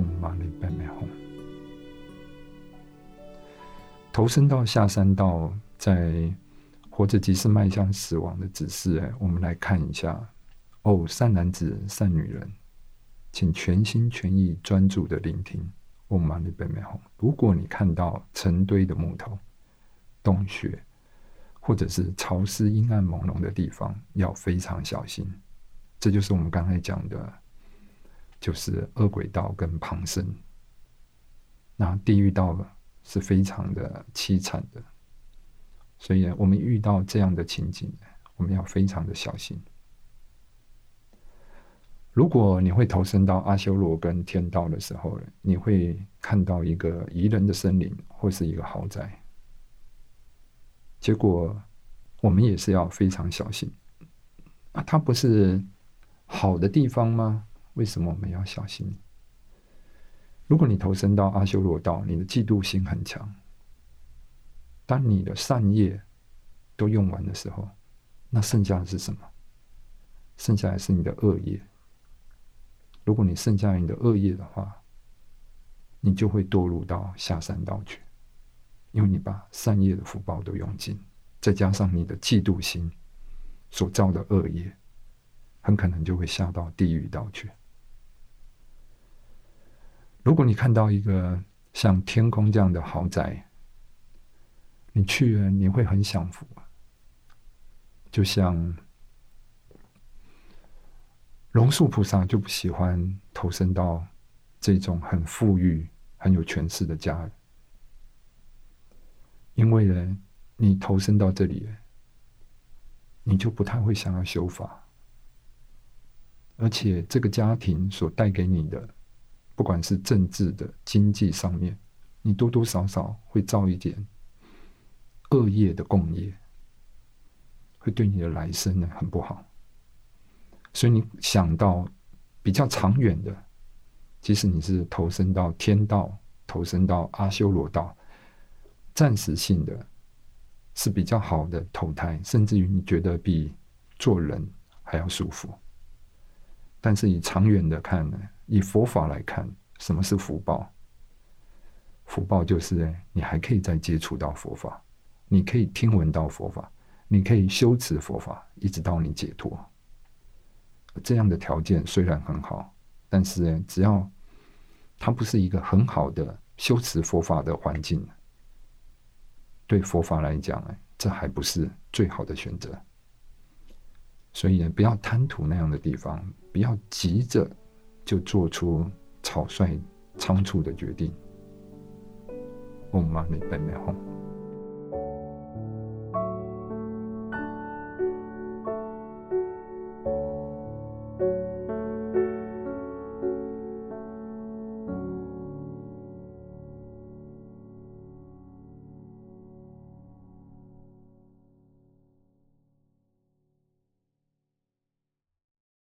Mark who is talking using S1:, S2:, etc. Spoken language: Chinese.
S1: 玛尼贝美吽。投身到下三道，在活着即是迈向死亡的指示。哎，我们来看一下。哦，善男子、善女人，请全心全意、专注的聆听。嗡嘛呢叭咪吽。如果你看到成堆的木头、洞穴，或者是潮湿、阴暗、朦胧的地方，要非常小心。这就是我们刚才讲的，就是恶鬼道跟旁生。那地狱道是非常的凄惨的，所以我们遇到这样的情景，我们要非常的小心。如果你会投身到阿修罗跟天道的时候，你会看到一个宜人的森林或是一个豪宅。结果，我们也是要非常小心啊！它不是好的地方吗？为什么我们要小心？如果你投身到阿修罗道，你的嫉妒心很强。当你的善业都用完的时候，那剩下的是什么？剩下的是你的恶业。如果你剩下你的恶业的话，你就会堕入到下三道去，因为你把善业的福报都用尽，再加上你的嫉妒心所造的恶业，很可能就会下到地狱道去。如果你看到一个像天空这样的豪宅，你去了你会很享福，就像。龙树菩萨就不喜欢投身到这种很富裕、很有权势的家，因为呢，你投身到这里，你就不太会想要修法，而且这个家庭所带给你的，不管是政治的、经济上面，你多多少少会造一点恶业的共业，会对你的来生呢很不好。所以你想到比较长远的，即使你是投身到天道、投身到阿修罗道，暂时性的，是比较好的投胎，甚至于你觉得比做人还要舒服。但是以长远的看呢，以佛法来看，什么是福报？福报就是你还可以再接触到佛法，你可以听闻到佛法，你可以修持佛法，一直到你解脱。这样的条件虽然很好，但是只要它不是一个很好的修持佛法的环境，对佛法来讲，哎，这还不是最好的选择。所以，不要贪图那样的地方，不要急着就做出草率仓促的决定。嗡嘛呢叭咪吽。